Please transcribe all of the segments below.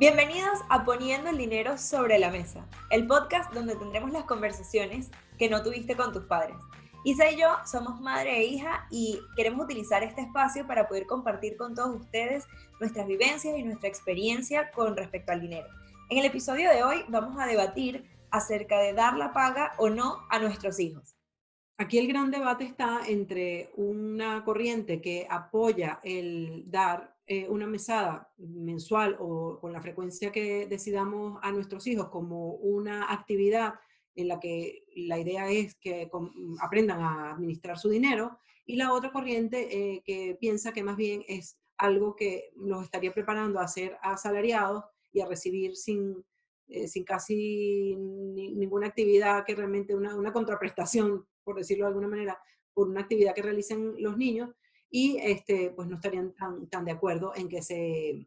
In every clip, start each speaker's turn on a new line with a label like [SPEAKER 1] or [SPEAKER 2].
[SPEAKER 1] Bienvenidos a Poniendo el Dinero sobre la Mesa, el podcast donde tendremos las conversaciones que no tuviste con tus padres. Isa y yo somos madre e hija y queremos utilizar este espacio para poder compartir con todos ustedes nuestras vivencias y nuestra experiencia con respecto al dinero. En el episodio de hoy vamos a debatir acerca de dar la paga o no a nuestros hijos.
[SPEAKER 2] Aquí el gran debate está entre una corriente que apoya el dar eh, una mesada mensual o con la frecuencia que decidamos a nuestros hijos como una actividad en la que la idea es que aprendan a administrar su dinero, y la otra corriente eh, que piensa que más bien es algo que los estaría preparando a ser asalariados y a recibir sin, eh, sin casi ninguna actividad que realmente una, una contraprestación, por decirlo de alguna manera, por una actividad que realicen los niños, y este, pues no estarían tan, tan de acuerdo en que se,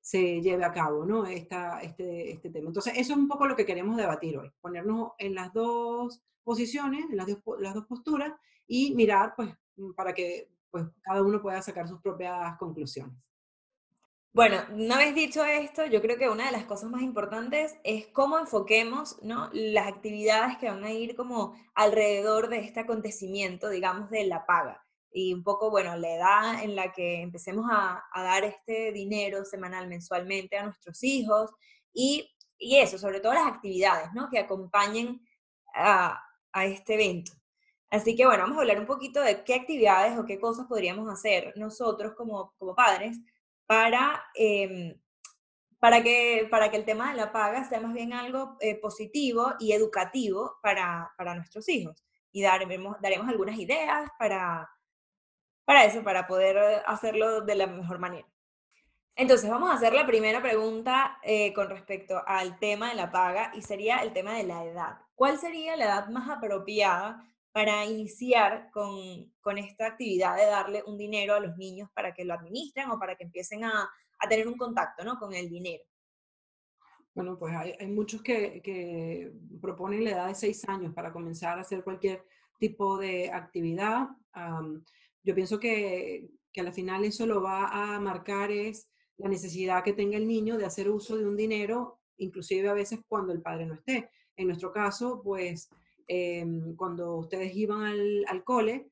[SPEAKER 2] se lleve a cabo ¿no? Esta, este, este tema. Entonces, eso es un poco lo que queremos debatir hoy, ponernos en las dos posiciones, en las dos, las dos posturas y mirar pues para que pues, cada uno pueda sacar sus propias conclusiones.
[SPEAKER 1] Bueno, una vez dicho esto, yo creo que una de las cosas más importantes es cómo enfoquemos ¿no? las actividades que van a ir como alrededor de este acontecimiento, digamos, de la paga y un poco, bueno, la edad en la que empecemos a, dar este dinero semanal, mensualmente a nuestros hijos y, y, eso, sobre todo las actividades, ¿no? Que acompañen a, a, este evento. Así que, bueno, vamos a hablar un poquito de qué actividades o qué cosas podríamos hacer nosotros como, como padres para, em, para, que, para que el tema de la paga sea más bien algo eh, positivo y educativo para, para nuestros hijos. Y daremos, daremos algunas ideas para para eso, para poder eh, hacerlo de la mejor manera. Entonces, vamos a hacer la primera pregunta eh, con respecto al tema de la paga y sería el tema de la edad. ¿Cuál sería la edad más apropiada para iniciar con, con esta actividad de darle un dinero a los niños para que lo administren o para que empiecen a, a tener un contacto ¿no? con el dinero?
[SPEAKER 2] Bueno, pues hay, muchos que, que, proponen la edad de seis años para comenzar a hacer cualquier tipo de actividad yo pienso que, que al final eso lo va a marcar es la necesidad que tenga el niño de hacer uso de un dinero, inclusive a veces cuando el padre no esté. En nuestro caso, pues em, cuando ustedes iban al, al, cole,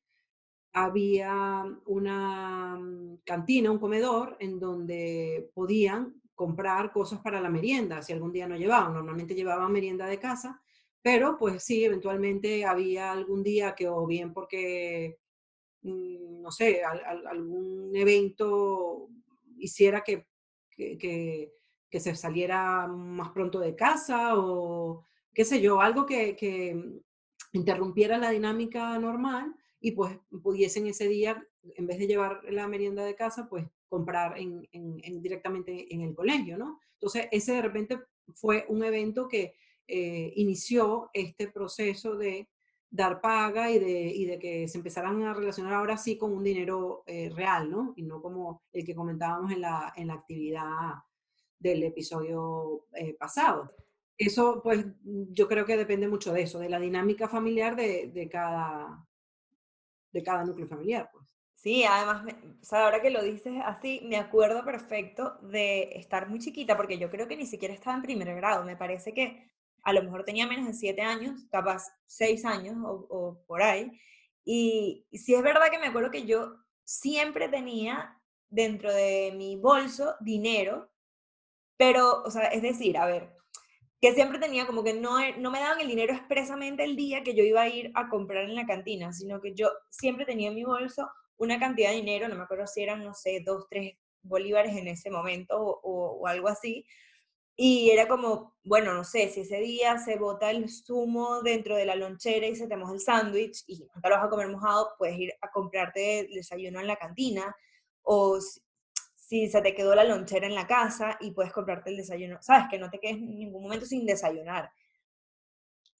[SPEAKER 2] había una mm, cantina, un comedor, en donde podían comprar cosas para la merienda, si algún día no llevaban. Normalmente llevaban merienda de casa, pero pues sí, eventualmente había algún día que o bien porque no sé, algún evento hiciera que, que, se saliera más pronto de casa o qué sé yo, algo que, que interrumpiera la dinámica normal y pues pudiesen ese día, en vez de llevar la merienda de casa, pues comprar en, directamente en el colegio, ¿no? Entonces, ese de repente fue un evento que eh, inició este proceso de dar paga y de, y de que se empezaran a relacionar ahora sí con un dinero eh, real, ¿no? Y no como el que comentábamos en la, en la actividad del episodio eh, pasado. Eso, pues, yo creo que depende mucho de eso, de la dinámica familiar de, de cada, de cada núcleo familiar, pues.
[SPEAKER 1] Sí, además, o sea, ahora que lo dices así, me acuerdo perfecto de estar muy chiquita, porque yo creo que ni siquiera estaba en primer grado. Me parece que a lo mejor tenía menos de siete años, capaz seis años o, por ahí. Y, sí es verdad que me acuerdo que yo siempre tenía dentro de mi bolso dinero, pero, o sea, es decir, a ver, que siempre tenía como que no, no me daban el dinero expresamente el día que yo iba a ir a comprar en la cantina, sino que yo siempre tenía en mi bolso una cantidad de dinero, no me acuerdo si eran, no sé, dos, tres bolívares en ese momento o algo así, y era como, bueno, no sé, si ese día se bota el zumo dentro de la lonchera y se te moja el sándwich y no te lo vas a comer mojado, puedes ir a comprarte el desayuno en la cantina. O si, se te quedó la lonchera en la casa y puedes comprarte el desayuno, sabes, que no te quedes en ningún momento sin desayunar.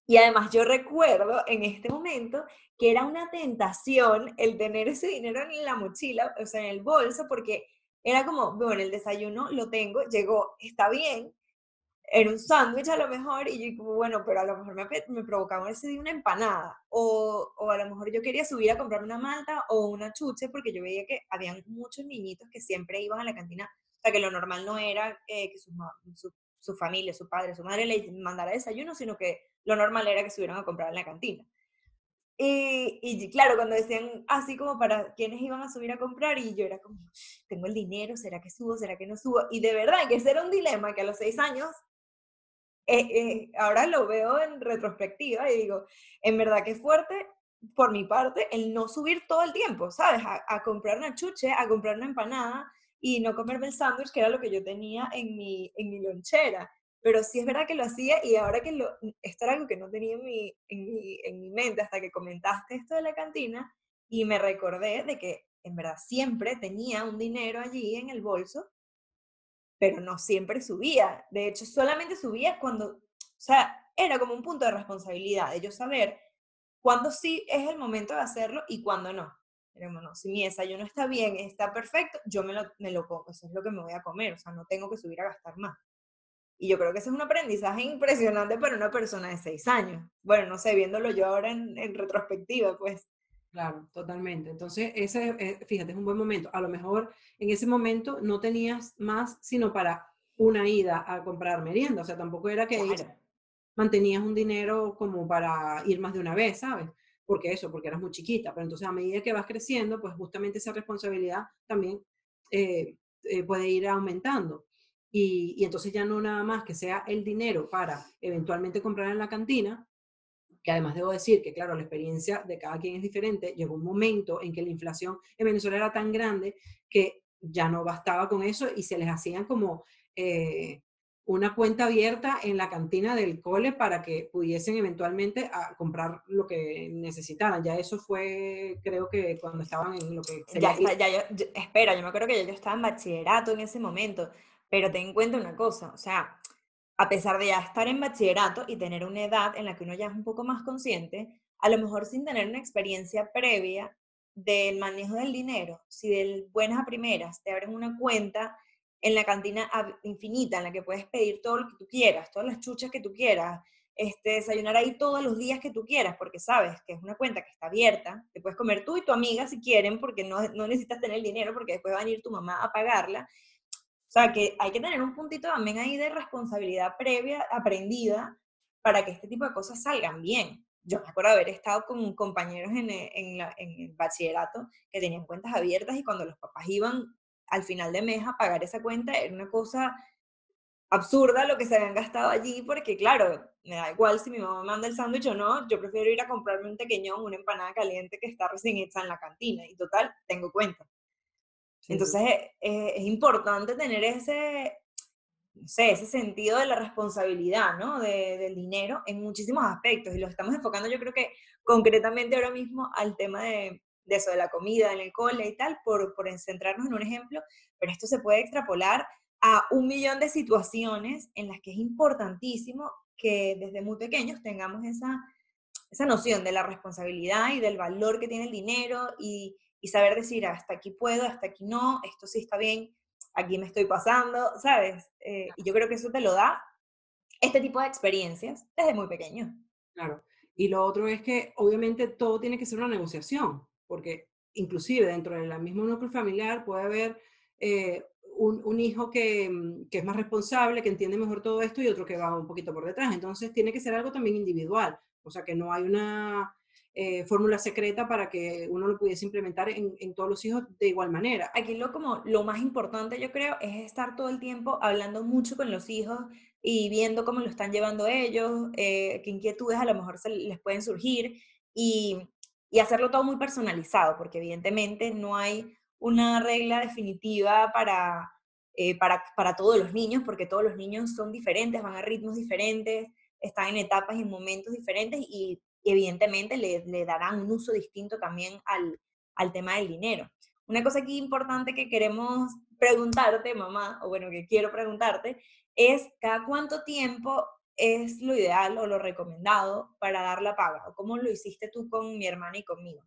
[SPEAKER 1] Y además yo recuerdo en este momento que era una tentación el tener ese dinero en la mochila, o sea, en el bolso, porque era como, bueno, el desayuno lo tengo, llegó, está bien, en un sándwich a lo mejor, y yo bueno, pero a lo mejor me, me provocaba ese día una empanada, o, o, a lo mejor yo quería subir a comprarme una malta o una chuche, porque yo veía que habían muchos niñitos que siempre iban a la cantina, sea, que lo normal no era eh, que su, su, familia, su padre, su madre le mandara desayuno, sino que lo normal era que subieran a comprar en la cantina. Y, y, claro, cuando decían así como para quienes iban a subir a comprar, y yo era como, tengo el dinero, ¿será que subo? ¿Será que no subo? Y de verdad que ese era un dilema que a los seis años, eh, eh, ahora lo veo en retrospectiva y digo, en verdad que fuerte por mi parte el no subir todo el tiempo, ¿sabes? A, a comprar una chuche, a comprar una empanada y no comerme el sándwich, que era lo que yo tenía en mi, en mi lonchera pero sí es verdad que lo hacía y ahora que lo, esto era algo que no tenía en mi, en mi, en mi mente hasta que comentaste esto de la cantina y me recordé de que en verdad siempre tenía un dinero allí en el bolso, pero no siempre subía. De hecho, solamente subía cuando, o sea, era como un punto de responsabilidad, de yo saber cuándo sí es el momento de hacerlo y cuándo no. Pero bueno, si mi desayuno está bien, está perfecto, yo me lo, me lo como, eso es lo que me voy a comer, o sea, no tengo que subir a gastar más. Y yo creo que ese es un aprendizaje impresionante para una persona de seis años. Bueno, no sé, viéndolo yo ahora en, retrospectiva, pues.
[SPEAKER 2] Claro, totalmente. Entonces, ese, eh, fíjate, es un buen momento. A lo mejor en ese momento no tenías más sino para una ida a comprar merienda. O sea, tampoco era que mantenías un dinero como para ir más de una vez, ¿sabes? Porque eso, porque eras muy chiquita. Pero entonces a medida que vas creciendo, pues justamente esa responsabilidad también eh, eh, puede ir aumentando. Y, entonces ya no nada más que sea el dinero para eventualmente comprar en la cantina, que además debo decir que, claro, la experiencia de cada quien es diferente, llegó un momento en que la inflación en Venezuela era tan grande que ya no bastaba con eso y se les hacían como eh, una cuenta abierta en la cantina del cole para que pudiesen eventualmente a comprar lo que necesitaran. Ya eso fue, creo que cuando estaban en lo que...
[SPEAKER 1] Ya está, ya yo, espera, yo me acuerdo que ya yo estaba en bachillerato en ese momento. Pero ten en cuenta una cosa, o sea, a pesar de ya estar en bachillerato y tener una edad en la que uno ya es un poco más consciente, a lo mejor sin tener una experiencia previa del manejo del dinero, si de buenas a primeras te abren una cuenta en la cantina infinita en la que puedes pedir todo lo que tú quieras, todas las chuchas que tú quieras, este, desayunar ahí todos los días que tú quieras, porque sabes que es una cuenta que está abierta, te puedes comer tú y tu amiga si quieren, porque no, no necesitas tener dinero, porque después va a venir tu mamá a pagarla, o sea, que hay que tener un puntito también ahí de responsabilidad previa, aprendida, para que este tipo de cosas salgan bien. Yo me acuerdo haber estado con compañeros en, eh, en, el bachillerato que tenían cuentas abiertas y cuando los papás iban al final de mes a pagar esa cuenta era una cosa absurda lo que se habían gastado allí, porque claro, me da igual si mi mamá manda el sándwich o no, yo prefiero ir a comprarme un pequeño una empanada caliente que está recién hecha en la cantina, y total, tengo cuenta. Entonces eh, es, importante tener ese, no sé, ese sentido de la responsabilidad, ¿no? del dinero en muchísimos aspectos. Y lo estamos enfocando yo creo que concretamente ahora mismo al tema de, eso, de la comida en el cole y tal, por, por centrarnos en un ejemplo, pero esto se puede extrapolar a un millón de situaciones en las que es importantísimo que desde muy pequeños tengamos esa, esa noción de la responsabilidad y del valor que tiene el dinero y, y saber decir, hasta aquí puedo, hasta aquí no, esto sí está bien, aquí me estoy pasando, ¿sabes? Eh, y yo creo que eso te lo da este tipo de experiencias desde muy pequeño.
[SPEAKER 2] Claro. Y lo otro es que obviamente todo tiene que ser una negociación, porque inclusive dentro del mismo núcleo familiar puede haber eh, un, un, hijo que, mm, que, es más responsable, que entiende mejor todo esto y otro que va un poquito por detrás. Entonces tiene que ser algo también individual, o sea que no hay una eh, fórmula secreta para que uno lo pudiese implementar en, todos los hijos de igual manera.
[SPEAKER 1] Aquí lo, como, lo más importante yo creo es estar todo el tiempo hablando mucho con los hijos y viendo cómo lo están llevando ellos, eh, qué inquietudes a lo mejor se les pueden surgir y, y hacerlo todo muy personalizado, porque evidentemente no hay una regla definitiva para, eh, para, para, todos los niños, porque todos los niños son diferentes, van a ritmos diferentes, están en etapas y en momentos diferentes y evidentemente le, le, darán un uso distinto también al, al tema del dinero. Una cosa aquí importante que queremos preguntarte, mamá, o bueno, que quiero preguntarte, es cada cuánto tiempo es lo ideal o lo recomendado para dar la paga, o cómo lo hiciste tú con mi hermana y conmigo.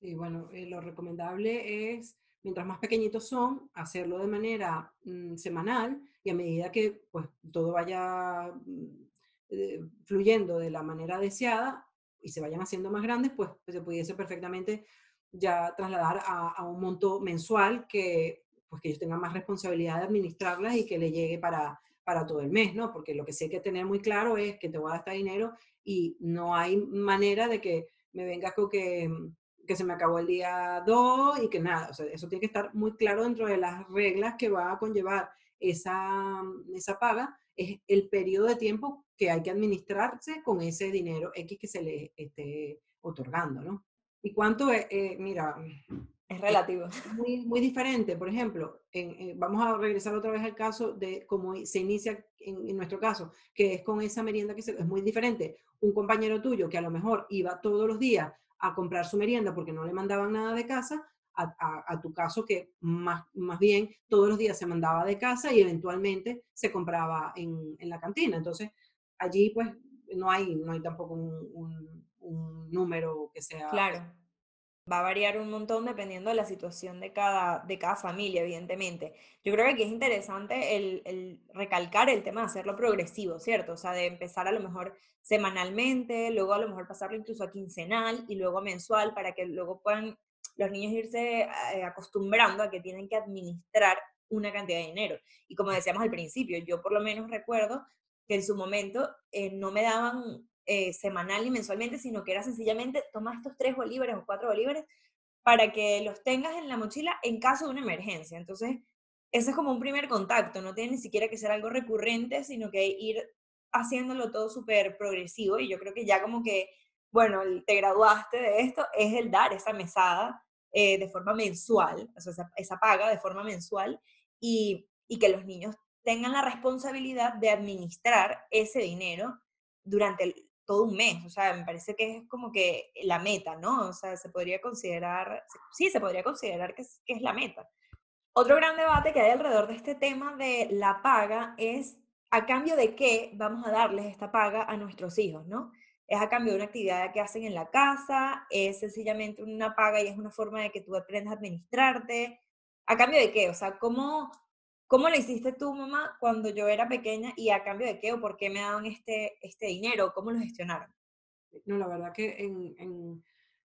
[SPEAKER 2] Sí, bueno, eh, lo recomendable es, mientras más pequeñitos son, hacerlo de manera mm, semanal y a medida que pues todo vaya mm, eh, fluyendo de la manera deseada y se vayan haciendo más grandes, pues, pues se pudiese perfectamente ya trasladar a, un monto mensual que pues que ellos tengan más responsabilidad de administrarlas y que le llegue para, para todo el mes, ¿no? Porque lo que sí hay que tener muy claro es que te voy a gastar dinero y no hay manera de que me vengas con que, que se me acabó el día 2 y que nada, o sea, eso tiene que estar muy claro dentro de las reglas que va a conllevar esa, esa paga, es el periodo de tiempo que hay que administrarse con ese dinero X que se le esté otorgando, ¿no? ¿Y cuánto es? Eh, mira,
[SPEAKER 1] es relativo.
[SPEAKER 2] muy, muy diferente. Por ejemplo, vamos a regresar otra vez al caso de cómo se inicia en, nuestro caso, que es con esa merienda que es muy diferente. Un compañero tuyo que a lo mejor iba todos los días a comprar su merienda porque no le mandaban nada de casa, a, tu caso que más, más bien todos los días se mandaba de casa y eventualmente se compraba en, en la cantina. Entonces, allí pues no hay, no hay tampoco un, número que sea...
[SPEAKER 1] Claro va a variar un montón dependiendo de la situación de cada, de cada familia, evidentemente. Yo creo que aquí es interesante el, recalcar el tema de hacerlo progresivo, ¿cierto? O sea, de empezar a lo mejor semanalmente, luego a lo mejor pasarlo incluso a quincenal y luego a mensual para que luego puedan los niños irse eh, acostumbrando a que tienen que administrar una cantidad de dinero. Y como decíamos al principio, yo por lo menos recuerdo que en su momento eh, no me daban eh, semanal y mensualmente, sino que era sencillamente toma estos tres bolívares o cuatro bolívares para que los tengas en la mochila en caso de una emergencia. Entonces, ese es como un primer contacto, no tiene ni siquiera que ser algo recurrente, sino que ir haciéndolo todo súper progresivo y yo creo que ya como que, bueno, te graduaste de esto, es el dar esa mesada eh, de forma mensual, o sea, esa, esa paga de forma mensual y, y que los niños tengan la responsabilidad de administrar ese dinero durante todo un mes, o sea, me parece que es como que la meta, ¿no? O sea, se podría considerar, sí, se podría considerar que es, que es la meta. Otro gran debate que hay alrededor de este tema de la paga es a cambio de qué vamos a darles esta paga a nuestros hijos, ¿no? Es a cambio de una actividad que hacen en la casa, es sencillamente una paga y es una forma de que tú aprendas a administrarte. ¿A cambio de qué? O sea, ¿cómo, ¿Cómo le hiciste tú, mamá, cuando yo era pequeña y a cambio de qué o por qué me daban este, este dinero? ¿Cómo lo gestionaron?
[SPEAKER 2] No, la verdad que en,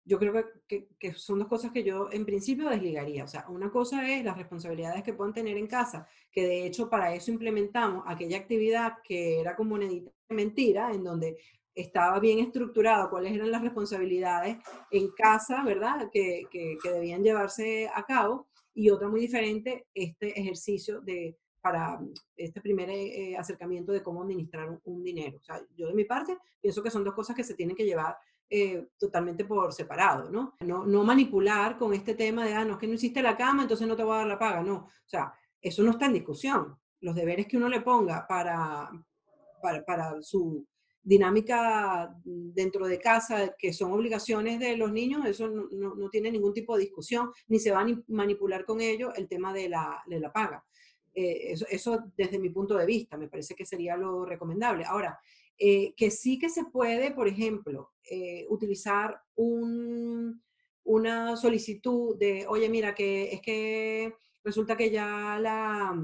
[SPEAKER 2] yo creo que, que, son dos cosas que yo en principio desligaría. O sea, una cosa es las responsabilidades que puedan tener en casa, que de hecho para eso implementamos aquella actividad que era como una mentira, en donde estaba bien estructurado cuáles eran las responsabilidades en casa, ¿verdad? Que, que debían llevarse a cabo y otra muy diferente, este ejercicio de, para este primer eh, eh, acercamiento de cómo administrar un, dinero. O sea, yo de mi parte pienso que son dos cosas que se tienen que llevar eh, totalmente por separado, ¿no? ¿no? No manipular con este tema de, ah, no, es que no hiciste la cama, entonces no te voy a dar la paga, no. O sea, eso no está en discusión. Los deberes que uno le ponga para, para, para su, dinámica dentro de casa, que son obligaciones de los niños, eso no, tiene ningún tipo de discusión, ni se va a manipular con ello el tema de la, de la paga. Eh, eso, desde mi punto de vista, me parece que sería lo recomendable. Ahora, eh, que sí que se puede, por ejemplo, eh, utilizar un, una solicitud de, oye, mira, que es que resulta que ya la,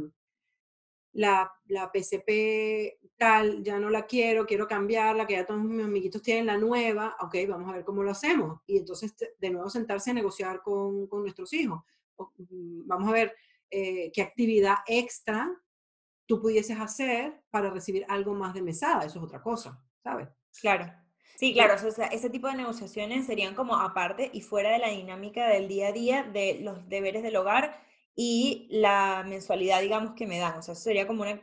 [SPEAKER 2] la, la PCP tal, ya no la quiero, quiero cambiarla, que ya todos mis amiguitos tienen la nueva, ok, vamos a ver cómo lo hacemos. Y entonces de nuevo sentarse a negociar con, con nuestros hijos. Mm, vamos a ver eh, qué actividad extra tú pudieses hacer para recibir algo más de mesada, eso es otra cosa, ¿sabes?
[SPEAKER 1] Claro. Sí, claro, o sea, ese tipo de negociaciones serían como aparte y fuera de la dinámica del día a día de los deberes del hogar y la mensualidad, digamos, que me dan. O sea, sería como una,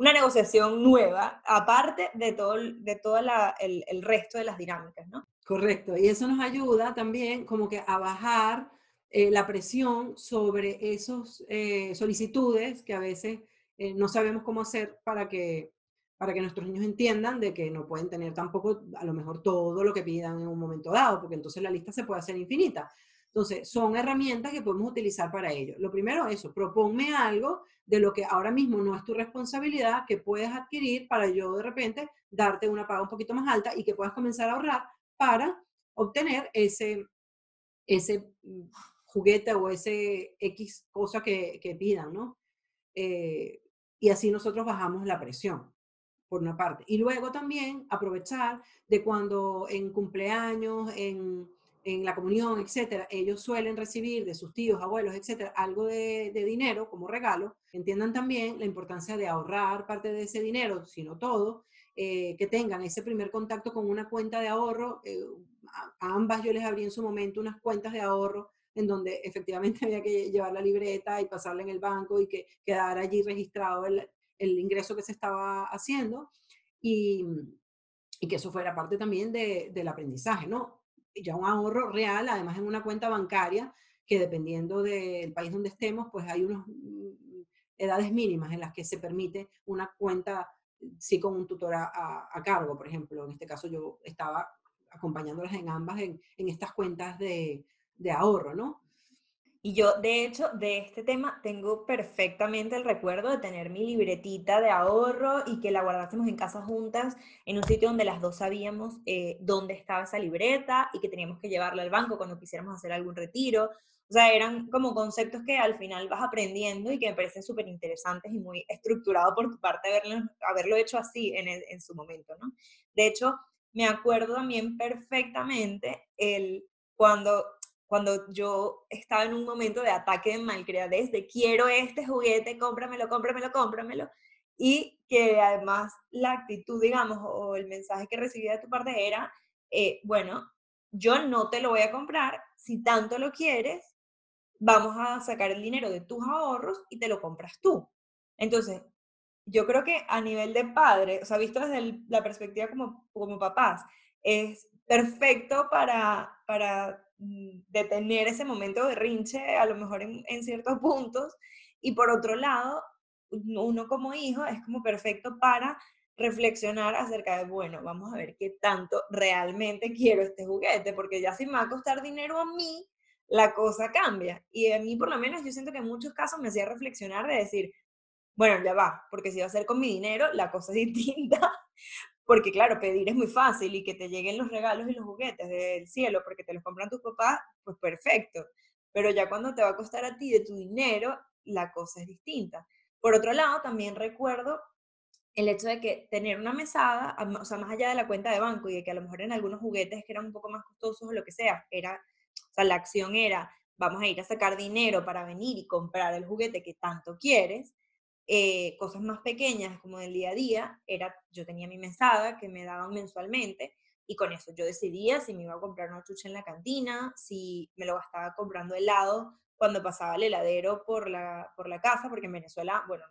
[SPEAKER 1] una negociación nueva, aparte de todo, de todo el, el, resto de las dinámicas, ¿no?
[SPEAKER 2] Correcto, y eso nos ayuda también como que a bajar eh, la presión sobre esas eh, solicitudes que a veces eh, no sabemos cómo hacer para que, para que nuestros niños entiendan de que no pueden tener tampoco a lo mejor todo lo que pidan en un momento dado, porque entonces la lista se puede hacer infinita. Entonces, son herramientas que podemos utilizar para ello. Lo primero, eso, proponme algo de lo que ahora mismo no es tu responsabilidad, que puedes adquirir para yo de repente darte una paga un poquito más alta y que puedas comenzar a ahorrar para obtener ese, ese mm, juguete o ese X cosa que, que pidan, ¿no? Eh, y así nosotros bajamos la presión, por una parte. Y luego también aprovechar de cuando en cumpleaños, en en la comunión, etcétera, ellos suelen recibir de sus tíos, abuelos, etcétera, algo de, dinero como regalo, entiendan también la importancia de ahorrar parte de ese dinero, si no todo, eh, que tengan ese primer contacto con una cuenta de ahorro. Eh, a, ambas yo les abrí en su momento unas cuentas de ahorro en donde efectivamente había que llevar la libreta y pasarla en el banco y que quedara allí registrado el, ingreso que se estaba haciendo y, y que eso fuera parte también de, del aprendizaje, ¿no? Ya un ahorro real, además en una cuenta bancaria, que dependiendo del país donde estemos, pues hay unas mm, edades mínimas en las que se permite una cuenta, sí con un tutor a, cargo, por ejemplo. En este caso yo estaba acompañándolas en ambas en, en estas cuentas de, de ahorro, ¿no?
[SPEAKER 1] Y yo, de hecho, de este tema tengo perfectamente el recuerdo de tener mi libretita de ahorro y que la guardásemos en casa juntas, en un sitio donde las dos sabíamos eh, dónde estaba esa libreta y que teníamos que llevarla al banco cuando quisiéramos hacer algún retiro. O sea, eran como conceptos que al final vas aprendiendo y que me parecen súper interesantes y muy estructurado por tu parte haberlo, haberlo hecho así en, en su momento, ¿no? De hecho, me acuerdo también perfectamente el cuando cuando yo estaba en un momento de ataque de malcriadez, de quiero este juguete, cómpramelo, cómpramelo, cómpramelo, y que además la actitud, digamos, o el mensaje que recibía de tu parte era, eh, bueno, yo no te lo voy a comprar, si tanto lo quieres, vamos a sacar el dinero de tus ahorros y te lo compras tú. Entonces, yo creo que a nivel de padre, o sea, visto desde la perspectiva como, como papás, es perfecto para, para Mm, de tener ese momento de rinche, a lo mejor en, ciertos puntos, y por otro lado, uno como hijo es como perfecto para reflexionar acerca de, bueno, vamos a ver qué tanto realmente quiero este juguete, porque ya si me va a costar dinero a mí, la cosa cambia. Y a mí por lo menos yo siento que en muchos casos me hacía reflexionar de decir, bueno, ya va, porque si va a ser con mi dinero, la cosa es distinta, porque claro, pedir es muy fácil y que te lleguen los regalos y los juguetes del cielo porque te los compran tus papás, pues perfecto. Pero ya cuando te va a costar a ti de tu dinero, la cosa es distinta. Por otro lado, también recuerdo el hecho de que tener una mesada, o sea, más allá de la cuenta de banco y de que a lo mejor en algunos juguetes que eran un poco más costosos o lo que sea, era, o sea, la acción era, vamos a ir a sacar dinero para venir y comprar el juguete que tanto quieres, eh, cosas más pequeñas como del día a día, era, yo tenía mi mesada que me daban mensualmente y con eso yo decidía si me iba a comprar una chucha en la cantina, si me lo gastaba comprando helado cuando pasaba el heladero por la, por la casa, porque en Venezuela, bueno,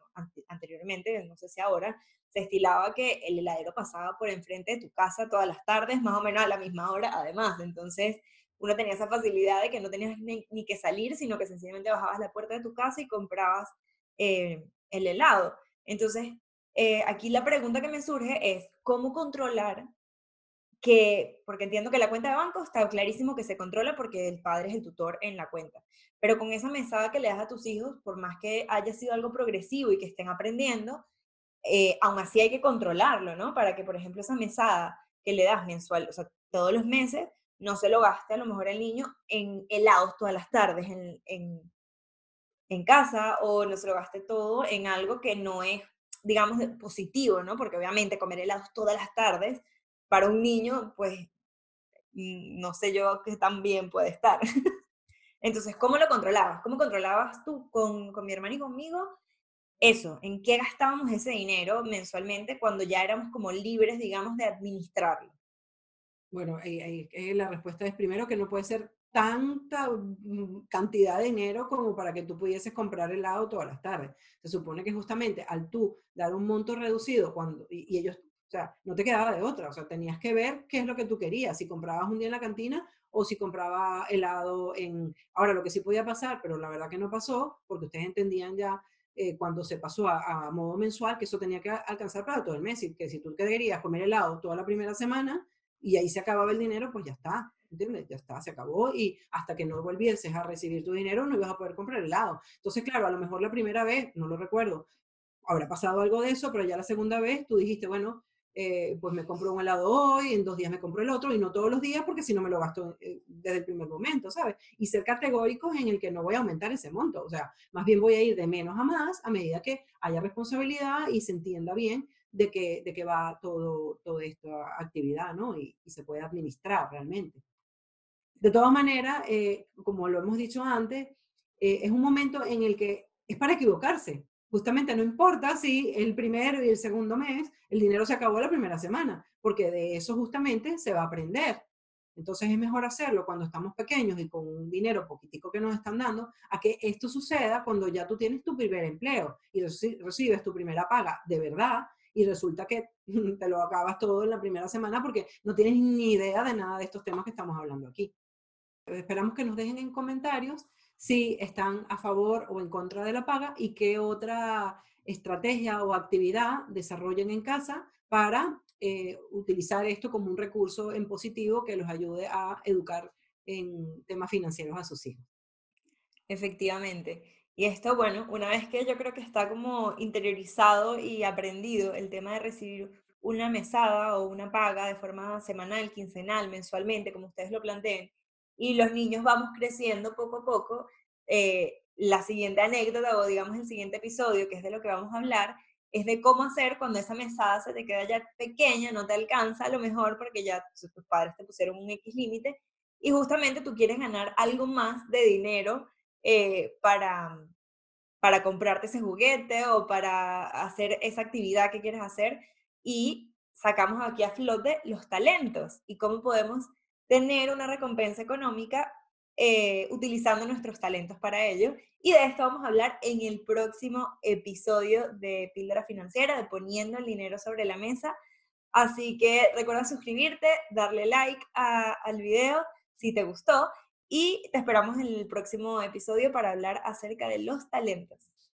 [SPEAKER 1] anteriormente, no sé si ahora, se estilaba que el heladero pasaba por enfrente de tu casa todas las tardes, más o menos a la misma hora, además. Entonces, uno tenía esa facilidad de que no tenías ni, que salir, sino que sencillamente bajabas la puerta de tu casa y comprabas eh, el helado. Entonces, eh, aquí la pregunta que me surge es, ¿cómo controlar que, porque entiendo que la cuenta de banco está clarísimo que se controla porque el padre es el tutor en la cuenta, pero con esa mesada que le das a tus hijos, por más que haya sido algo progresivo y que estén aprendiendo, eh, aún así hay que controlarlo, ¿no? Para que, por ejemplo, esa mesada que le das mensual, o sea, todos los meses, no se lo gaste a lo mejor el niño en helados todas las tardes, en en casa o no se lo gaste todo en algo que no es, digamos, positivo, ¿no? Porque obviamente comer helados todas las tardes para un niño, pues mm, no sé yo qué tan bien puede estar. Entonces, ¿cómo lo controlabas? ¿Cómo controlabas tú con, con mi hermano y conmigo eso? ¿En qué gastábamos ese dinero mensualmente cuando ya éramos como libres, digamos, de administrarlo?
[SPEAKER 2] Bueno, la respuesta es primero que no puede ser tanta mm, cantidad de dinero como para que tú pudieses comprar helado todas las tardes. Se supone que justamente al tú dar un monto reducido cuando, y, ellos, o sea, no te quedaba de otra, o sea, tenías que ver qué es lo que tú querías, si comprabas un día en la cantina o si compraba helado en... Ahora, lo que sí podía pasar, pero la verdad que no pasó, porque ustedes entendían ya eh, cuando se pasó a, a, modo mensual que eso tenía que alcanzar para todo el mes, y que si tú querías comer helado toda la primera semana y ahí se acababa el dinero, pues ya está Ya está, se acabó y hasta que no volvieses a recibir tu dinero no ibas a poder comprar helado. Entonces, claro, a lo mejor la primera vez, no lo recuerdo, habrá pasado algo de eso, pero ya la segunda vez tú dijiste, bueno, eh, pues me compro un helado hoy, en dos días me compro el otro y no todos los días porque si no me lo gasto eh, desde el primer momento, ¿sabes? Y ser categóricos en el que no voy a aumentar ese monto, o sea, más bien voy a ir de menos a más a medida que haya responsabilidad y se entienda bien de que, de que va todo, toda esta actividad, ¿no? Y se puede administrar realmente. De todas maneras, eh, como lo hemos dicho antes, eh, es un momento en el que es para equivocarse. Justamente no importa si el primer y el segundo mes el dinero se acabó la primera semana, porque de eso justamente se va a aprender. Entonces es mejor hacerlo cuando estamos pequeños y con un dinero poquitico que nos están dando, a que esto suceda cuando ya tú tienes tu primer empleo y recibes tu primera paga de verdad y resulta que te lo acabas todo en la primera semana porque no tienes ni idea de nada de estos temas que estamos hablando aquí. Esperamos que nos dejen en comentarios si están a favor o en contra de la paga y qué otra estrategia o actividad desarrollen en casa para eh, utilizar esto como un recurso en positivo que los ayude a educar en temas financieros a sus hijos.
[SPEAKER 1] Efectivamente. Y esto, bueno, una vez que yo creo que está como interiorizado y aprendido el tema de recibir una mesada o una paga de forma semanal, quincenal, mensualmente, como ustedes lo planteen, y los niños vamos creciendo poco a poco, eh, la siguiente anécdota o digamos el siguiente episodio, que es de lo que vamos a hablar, es de cómo hacer cuando esa mesada se te queda ya pequeña, no te alcanza a lo mejor porque ya tus padres te pusieron un X límite y justamente tú quieres ganar algo más de dinero eh, para, para comprarte ese juguete o para hacer esa actividad que quieres hacer y sacamos aquí a flote los talentos y cómo podemos tener una recompensa económica eh, utilizando nuestros talentos para ello. Y de esto vamos a hablar en el próximo episodio de Píldora Financiera, de Poniendo el Dinero sobre la Mesa. Así que recuerda suscribirte, darle like al video si te gustó y te esperamos en el próximo episodio para hablar acerca de los talentos.